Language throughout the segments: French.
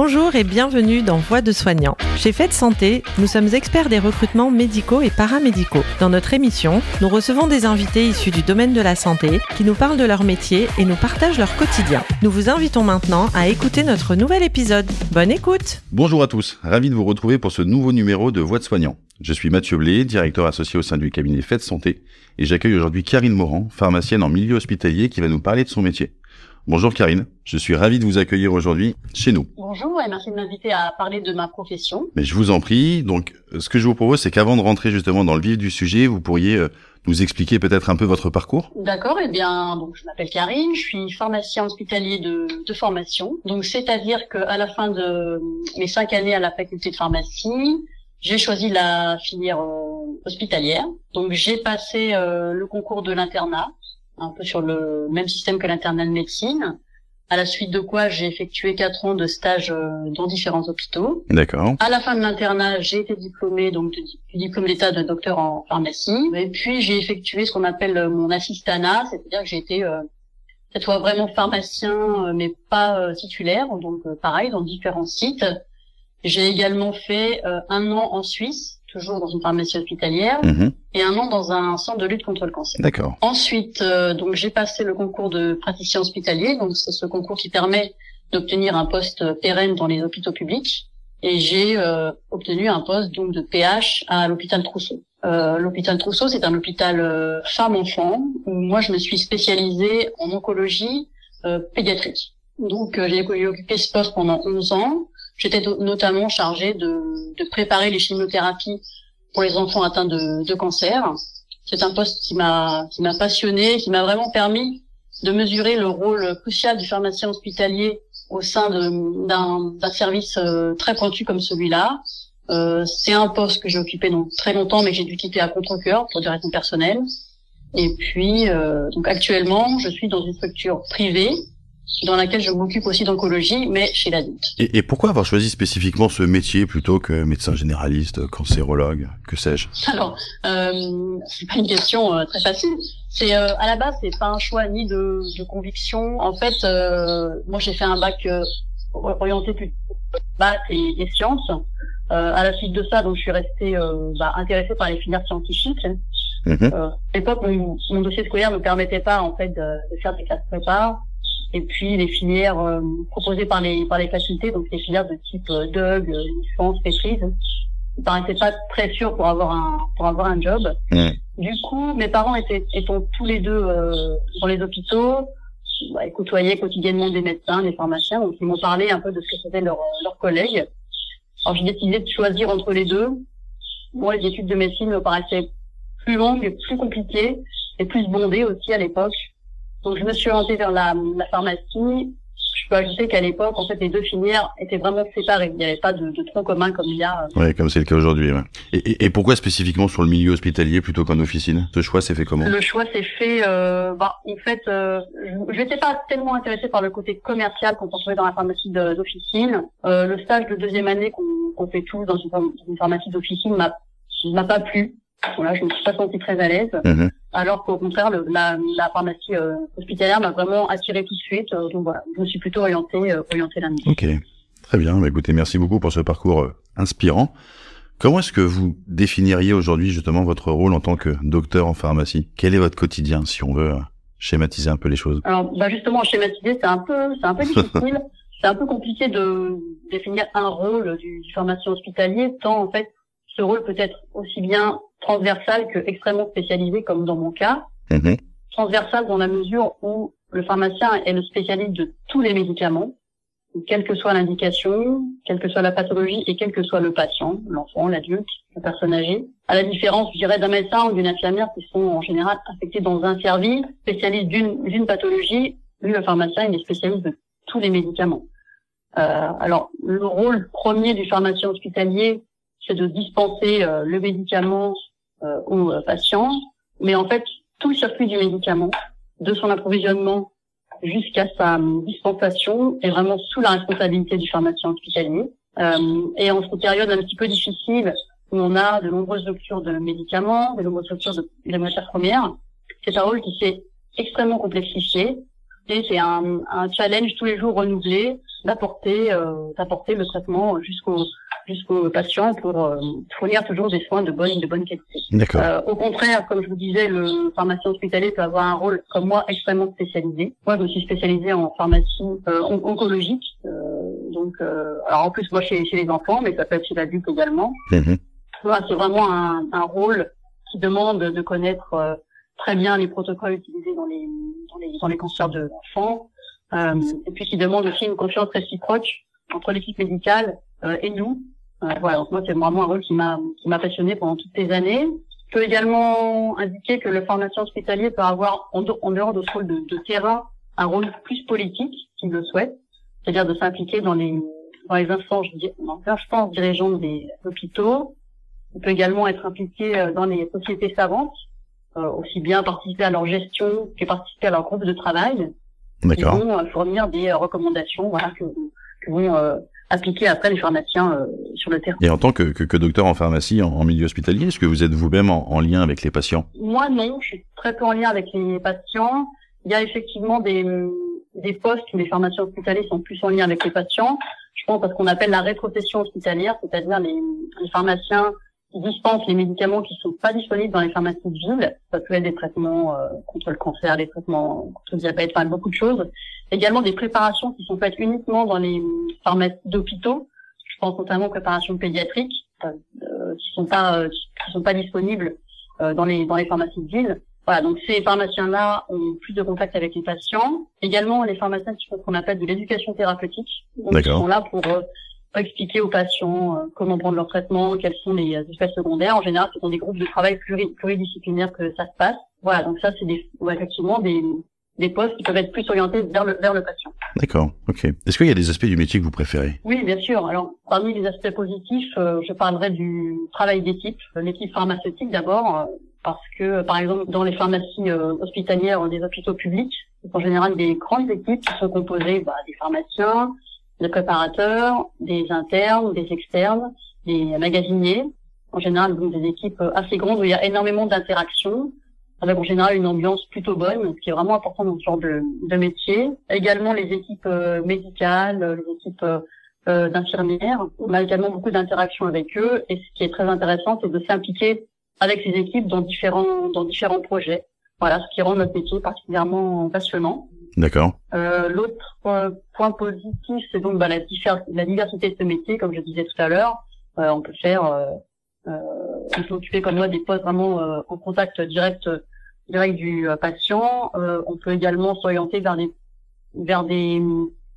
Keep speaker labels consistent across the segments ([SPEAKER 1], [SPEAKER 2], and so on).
[SPEAKER 1] Bonjour et bienvenue dans Voix de soignants. Chez Fête Santé, nous sommes experts des recrutements médicaux et paramédicaux. Dans notre émission, nous recevons des invités issus du domaine de la santé qui nous parlent de leur métier et nous partagent leur quotidien. Nous vous invitons maintenant à écouter notre nouvel épisode. Bonne écoute
[SPEAKER 2] Bonjour à tous, ravi de vous retrouver pour ce nouveau numéro de Voix de soignants. Je suis Mathieu Blé, directeur associé au sein du cabinet Fête Santé, et j'accueille aujourd'hui Karine Morand, pharmacienne en milieu hospitalier, qui va nous parler de son métier. Bonjour Karine, je suis ravi de vous accueillir aujourd'hui chez nous.
[SPEAKER 3] Bonjour et merci de m'inviter à parler de ma profession.
[SPEAKER 2] Mais je vous en prie, donc ce que je vous propose c'est qu'avant de rentrer justement dans le vif du sujet, vous pourriez euh, nous expliquer peut-être un peu votre parcours
[SPEAKER 3] D'accord, eh bien donc je m'appelle Karine, je suis pharmacien hospitalier de, de formation. Donc c'est-à-dire qu'à la fin de mes cinq années à la faculté de pharmacie, j'ai choisi la filière euh, hospitalière. Donc j'ai passé euh, le concours de l'internat un peu sur le même système que l'internat de médecine. À la suite de quoi j'ai effectué quatre ans de stage euh, dans différents hôpitaux.
[SPEAKER 2] D'accord.
[SPEAKER 3] À la fin de l'internat, j'ai été diplômée donc du diplôme d'état de docteur en pharmacie. Et puis j'ai effectué ce qu'on appelle euh, mon assistanat, c'est-à-dire que j'ai été euh, cette fois vraiment pharmacien, mais pas titulaire, donc pareil dans différents sites. J'ai également fait un an en Suisse toujours dans une pharmacie hospitalière,
[SPEAKER 2] Mhm.
[SPEAKER 3] et un an dans un centre de lutte contre le cancer.
[SPEAKER 2] D'accord.
[SPEAKER 3] Ensuite, euh, donc j'ai passé le concours de praticien hospitalier, donc c'est ce concours qui permet d'obtenir un poste pérenne dans les hôpitaux publics, et j'ai euh, obtenu un poste donc de PH à l'hôpital Trousseau. Euh, l'hôpital Trousseau, c'est un hôpital euh, femme-enfant où moi je me suis spécialisée en oncologie euh, pédiatrique. Donc euh, j'ai j'ai occupé ce poste pendant 11 ans. J'étais notamment chargée de, de préparer les chimiothérapies pour les enfants atteints de, de cancer. C'est un poste qui m'a qui m'a passionné, qui m'a vraiment permis de mesurer le rôle crucial du pharmacien hospitalier au sein d'un service euh, très pointu comme celui-là. Euh, c'est un poste que j'ai occupé donc très longtemps, mais j'ai dû quitter à contre-cœur pour des raisons personnelles. Et puis, euh, donc actuellement, je suis dans une structure privée dans laquelle je m'occupe aussi d'oncologie, mais chez l'adulte.
[SPEAKER 2] Et, et pourquoi avoir choisi spécifiquement ce métier plutôt que médecin généraliste, cancérologue, que sais-je?
[SPEAKER 3] Alors, euh, c'est pas une question euh, très facile. C'est euh, à la base, c'est pas un choix ni de, de conviction. En fait, euh, moi j'ai fait un bac euh, orienté plus maths et, et sciences. Euh, à la suite de ça, donc je suis restée euh, bah, intéressée par les filières scientifiques. Euh, à l'époque, mon, mon dossier scolaire ne me permettait pas en fait de, de faire des classes prépa. Et puis les filières euh, proposées par les par les facultés, donc les filières de type euh, DUG, euh, licence, maîtrise, ne paraissaient pas très sûres pour avoir un pour avoir un job. Du coup, mes parents étaient étant tous les deux euh, dans les hôpitaux, bah, ils côtoyaient quotidiennement des médecins, des pharmaciens, donc ils m'ont parlé un peu de ce que faisaient leurs leurs collègues. Alors j'ai décidé de choisir entre les deux. Moi, les études de médecine me paraissaient plus longues, plus compliquées et plus bondées aussi à l'époque. Donc je me suis orientée vers la, la pharmacie. Je peux ajouter qu'à l'époque, en fait, les deux filières étaient vraiment séparées. Il n'y avait pas de, de tronc commun comme il y a. euh,
[SPEAKER 2] Ouais, comme c'est le cas aujourd'hui. ouais. Et, et- et pourquoi spécifiquement sur le milieu hospitalier plutôt qu'en officine? Ce choix s'est fait comment?
[SPEAKER 3] Le choix s'est fait. Euh, bah, en fait, euh, je n'étais pas tellement intéressée par le côté commercial qu'on peut trouver dans la pharmacie d'officine. Euh, le stage de deuxième année qu'on qu'on fait tous dans une, phar- une pharmacie d'officine m'a m'a pas plu. Voilà, je me suis pas sentie très à l'aise.
[SPEAKER 2] Mhm.
[SPEAKER 3] Alors qu'au contraire, le- la, la pharmacie euh, hospitalière m'a vraiment attirée tout de suite. Euh, donc voilà, je me suis plutôt orientée, euh, orientée là-dedans.
[SPEAKER 2] Ok, très bien. Bah, écoutez, merci beaucoup pour ce parcours euh, inspirant. Comment est-ce que vous définiriez aujourd'hui justement votre rôle en tant que docteur en pharmacie? Quel est votre quotidien, si on veut schématiser un peu les choses?
[SPEAKER 3] Alors, bah justement, schématiser, c'est un peu, c'est un peu difficile. c'est un peu compliqué de définir un rôle du, du pharmacien hospitalier, tant en fait, ce rôle peut être aussi bien transversal que extrêmement spécialisé, comme dans mon cas.
[SPEAKER 2] Mhm.
[SPEAKER 3] Transversal dans la mesure où le pharmacien est le spécialiste de tous les médicaments, quelle que soit l'indication, quelle que soit la pathologie et quel que soit le patient, l'enfant, l'adulte, la personne âgée. À la différence, je dirais, d'un médecin ou d'une infirmière qui sont en général affectés dans un service spécialiste d'une d'une pathologie, lui, le pharmacien, il est spécialiste de tous les médicaments. Euh, alors, le rôle premier du pharmacien hospitalier, c'est de dispenser euh, le médicament euh, aux euh, patients, mais en fait, tout le circuit du médicament, de son approvisionnement jusqu'à sa dispensation, est vraiment sous la responsabilité du pharmacien hospitalier. Et en cette période un petit peu difficile, où on a de nombreuses ruptures de médicaments, de nombreuses ruptures de, de matières premières, c'est un rôle qui s'est extrêmement complexifié. Et c'est un, un challenge tous les jours renouvelé d'apporter d'apporter le traitement jusqu'au jusqu'aux patients pour euh, fournir toujours des soins de bonne de bonne qualité.
[SPEAKER 2] D'accord.
[SPEAKER 3] Euh, au contraire, comme je vous disais, le pharmacien hospitalier peut avoir un rôle, comme moi, extrêmement spécialisé. Moi, je me suis spécialisée en pharmacie euh, oncologique. donc, alors en plus, moi, chez, chez les enfants, mais ça peut être chez l'adulte également.
[SPEAKER 2] Mhm.
[SPEAKER 3] c'est vraiment un, un, rôle qui demande de connaître très bien les protocoles utilisés dans les dans les, dans les cancers de l'enfant, et puis qui demande aussi une confiance réciproque entre l'équipe médicale et nous, euh, voilà, donc moi c'est vraiment un rôle qui m'a qui m'a passionné pendant toutes ces années. Je peux également indiquer que le pharmacien hospitalier peut avoir en, dehors de ce rôle de, de, terrain un rôle plus politique s'il le souhaite, c'est-à-dire de s'impliquer dans les dans les instances, les instances dirigeantes des hôpitaux. Il peut également être impliqué euh, dans les sociétés savantes, euh, aussi bien participer à leur gestion que participer à leur groupe de travail.
[SPEAKER 2] D'accord.
[SPEAKER 3] Qui vont fournir des recommandations, voilà, que, que vont appliquer après les pharmaciens euh, sur le terrain.
[SPEAKER 2] Et en tant que, que, que docteur en pharmacie en, milieu hospitalier, est-ce que vous êtes vous-même en, en, lien avec les patients?
[SPEAKER 3] Moi non, je suis très peu en lien avec les patients. Il y a effectivement des, des postes où les pharmaciens hospitaliers sont plus en lien avec les patients. Je pense à ce qu'on appelle la rétrocession hospitalière, c'est-à-dire les, les pharmaciens qui dispensent les médicaments qui sont pas disponibles dans les pharmacies de ville. Ça peut être des traitements euh, contre le cancer, des traitements contre le diabète, enfin beaucoup de choses. Également des préparations qui sont faites uniquement dans les pharmacies d'hôpitaux. Je pense notamment aux préparations pédiatriques euh, qui sont pas euh, qui sont pas disponibles euh, dans les dans les pharmacies de ville. Voilà, donc ces pharmaciens-là ont plus de contact avec les patients. Également les pharmaciens qui font ce qu'on appelle de l'éducation thérapeutique. Donc ils sont là pour expliquer aux patients euh, comment prendre leur traitement, quels sont les euh, effets secondaires. En général, ce sont des groupes de travail pluridisciplinaires que ça se passe. Voilà, donc ça, c'est des, effectivement des, des postes qui peuvent être plus orientés vers le, vers le patient.
[SPEAKER 2] D'accord, ok. Est-ce qu'il y a des aspects du métier que vous préférez?
[SPEAKER 3] Oui, bien sûr. Alors, parmi les aspects positifs, euh, je parlerai du travail d'équipe, l'équipe pharmaceutique d'abord, parce que, par exemple, dans les pharmacies hospitalières des hôpitaux publics, c'est en général des grandes équipes qui sont composées bah, des pharmaciens, des préparateurs, des internes, des externes, des magasiniers. En général, donc des équipes assez grandes où il y a énormément d'interactions, avec en général une ambiance plutôt bonne, ce qui est vraiment important dans ce genre de, de métier. Également les équipes euh, médicales, les équipes euh, d'infirmières. On a également beaucoup d'interactions avec eux et ce qui est très intéressant, c'est de s'impliquer avec ces équipes dans différents dans différents projets. Voilà, ce qui rend notre métier particulièrement passionnant.
[SPEAKER 2] D'accord.
[SPEAKER 3] Euh, L'autre point, positif, c'est donc bah, la, la, diversité de ce métier, comme je disais tout à l'heure. Euh, on peut faire, euh, euh, on peut occuper comme moi des postes vraiment euh, en contact direct, direct du euh, patient. on peut également s'orienter vers des, vers des,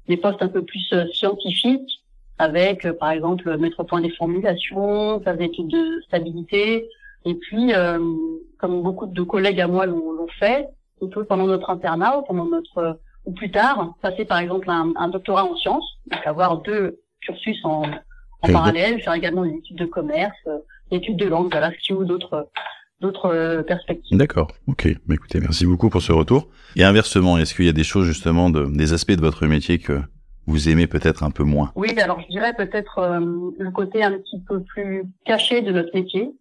[SPEAKER 3] des postes un peu plus scientifiques, avec par exemple mettre au point des formulations, faire des études de stabilité. Et puis, comme beaucoup de collègues à moi l'ont fait, plutôt pendant notre internat ou pendant notre euh, ou plus tard, passer par exemple un, un doctorat en sciences, donc avoir deux cursus en, en parallèle, faire également des études de commerce, euh, des études de langue, voilà, ou d'autres d'autres euh, perspectives.
[SPEAKER 2] D'accord, ok. Mais écoutez, merci beaucoup pour ce retour. Et inversement, est-ce qu'il y a des choses justement, de, des aspects de votre métier que vous aimez peut-être un peu moins?
[SPEAKER 3] Oui, alors je dirais peut-être le côté un petit peu plus caché de notre métier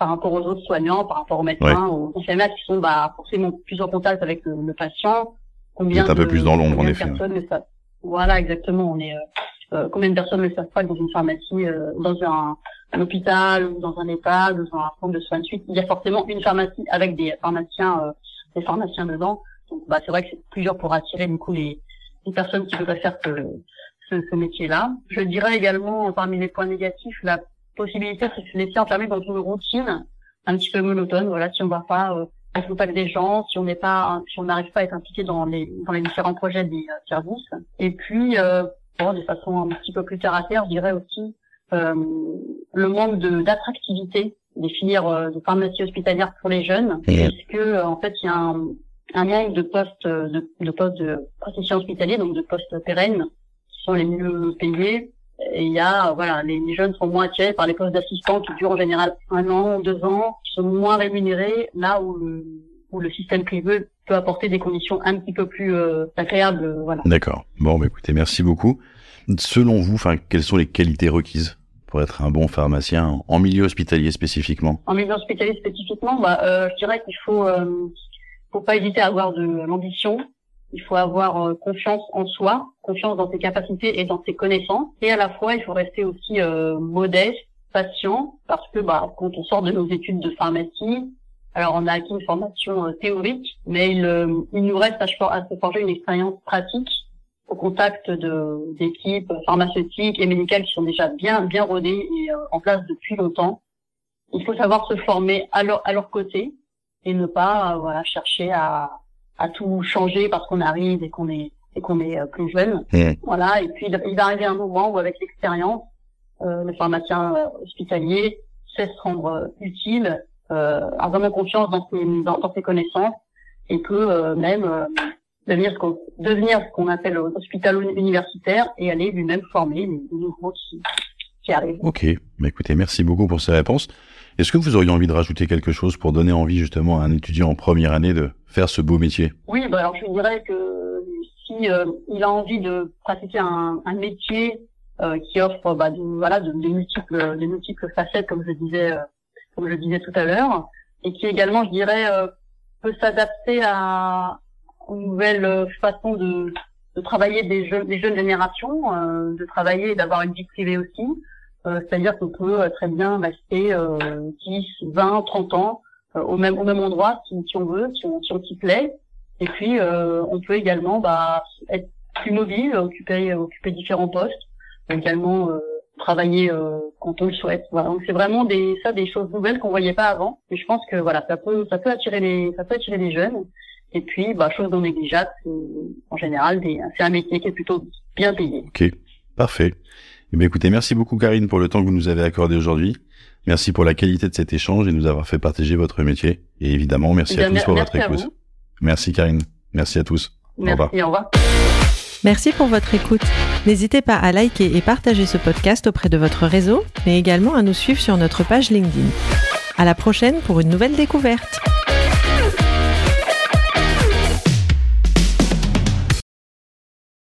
[SPEAKER 3] par rapport aux autres soignants, par rapport aux médecins, aux infirmières qui sont bah, forcément plus en contact avec le, patient.
[SPEAKER 2] Combien êtes un peu plus dans l'ombre en effet.
[SPEAKER 3] Voilà, exactement. On est euh, euh, combien de personnes ne savent pas que dans une pharmacie, euh, dans un, hôpital ou dans un EHPAD ou dans un centre de soins de suite, il y a forcément une pharmacie avec des pharmaciens, des pharmaciens dedans. Donc bah c'est vrai que c'est plusieurs pour attirer du coup les, les personnes qui veulent faire ce, ce, ce métier-là. Je dirais également parmi les points négatifs la possibilité de se laisser enfermer dans une routine un petit peu monotone. Voilà, si on va pas euh, en contact des gens, si on n'est pas, si on n'arrive pas à être impliqué dans les dans les différents projets des euh, services. Et puis, euh, bon, de façon un petit peu plus terre à terre, je dirais aussi euh, le manque de d'attractivité des filières euh, de pharmacie hospitalière pour les jeunes, puisque en fait il y a un, un manque de postes de, de postes de praticien hospitalier, donc de postes pérennes qui sont les mieux payés et il y a, voilà, les, jeunes sont moins attirés par les postes d'assistants qui durent en général un an, deux ans, qui sont moins rémunérés, là où le, où le système privé peut apporter des conditions un petit peu plus euh, agréables, euh, voilà.
[SPEAKER 2] D'accord. Bon, bah, écoutez, merci beaucoup. Selon vous, enfin, quelles sont les qualités requises pour être un bon pharmacien en milieu hospitalier spécifiquement?
[SPEAKER 3] En milieu hospitalier spécifiquement, bah, euh, je dirais qu'il faut, euh, faut pas hésiter à avoir de l'ambition, il faut avoir euh, confiance en soi, confiance dans ses capacités et dans ses connaissances. Et à la fois, il faut rester aussi euh, modeste, patient, parce que bah, quand on sort de nos études de pharmacie, alors on a acquis une formation euh, théorique, mais il, il nous reste à, se forger une expérience pratique au contact de d'équipes pharmaceutiques et médicales qui sont déjà bien bien rodées et en place depuis longtemps. Il faut savoir se former à leur à leur côté et ne pas voilà chercher à à tout changer parce qu'on arrive et qu'on est et qu'on est euh, plus jeune. Mmh. Voilà. Et puis il va arriver un moment où avec l'expérience, euh, le pharmacien euh, hospitalier sait se rendre utile, euh, a vraiment confiance dans ses dans, ses connaissances et peut même devenir ce qu'on devenir ce qu'on appelle hospital universitaire et aller lui-même former les, nouveaux qui qui arrivent.
[SPEAKER 2] Ok. Bah écoutez, merci beaucoup pour ces réponses. Est-ce que vous auriez envie de rajouter quelque chose pour donner envie justement à un étudiant en première année de faire ce beau métier?
[SPEAKER 3] Oui, bah alors je dirais que si euh, il a envie de pratiquer un, un métier euh, qui offre bah, voilà de, multiples de multiples facettes comme je disais euh, comme je disais tout à l'heure et qui également je dirais peut s'adapter à une nouvelle façon de, de travailler des jeunes des jeunes générations, de travailler et d'avoir une vie privée aussi. Euh, c'est-à-dire qu'on peut euh, très bien rester 10, 20, 30 ans euh, au même au même endroit si, si on veut, si on, si on s'y plaît. Et puis on peut également bah, être plus mobile, occuper occuper différents postes, également travailler quand on le souhaite. Voilà. Donc c'est vraiment des ça des choses nouvelles qu'on voyait pas avant. Et je pense que voilà ça peut ça peut attirer les ça peut attirer les jeunes. Et puis bah chose non négligeable, en général c'est un métier qui est plutôt bien payé.
[SPEAKER 2] Ok, parfait. Eh bien, écoutez, merci beaucoup Karine pour le temps que vous nous avez accordé aujourd'hui. Merci pour la qualité de cet échange et nous avoir fait partager votre métier. Et évidemment, merci eh à tous pour votre écoute. Merci Karine. Merci à tous.
[SPEAKER 3] Merci, au revoir.
[SPEAKER 1] Merci pour votre écoute. N'hésitez pas à liker et partager ce podcast auprès de votre réseau, mais également à nous suivre sur notre page LinkedIn. À la prochaine pour une nouvelle découverte.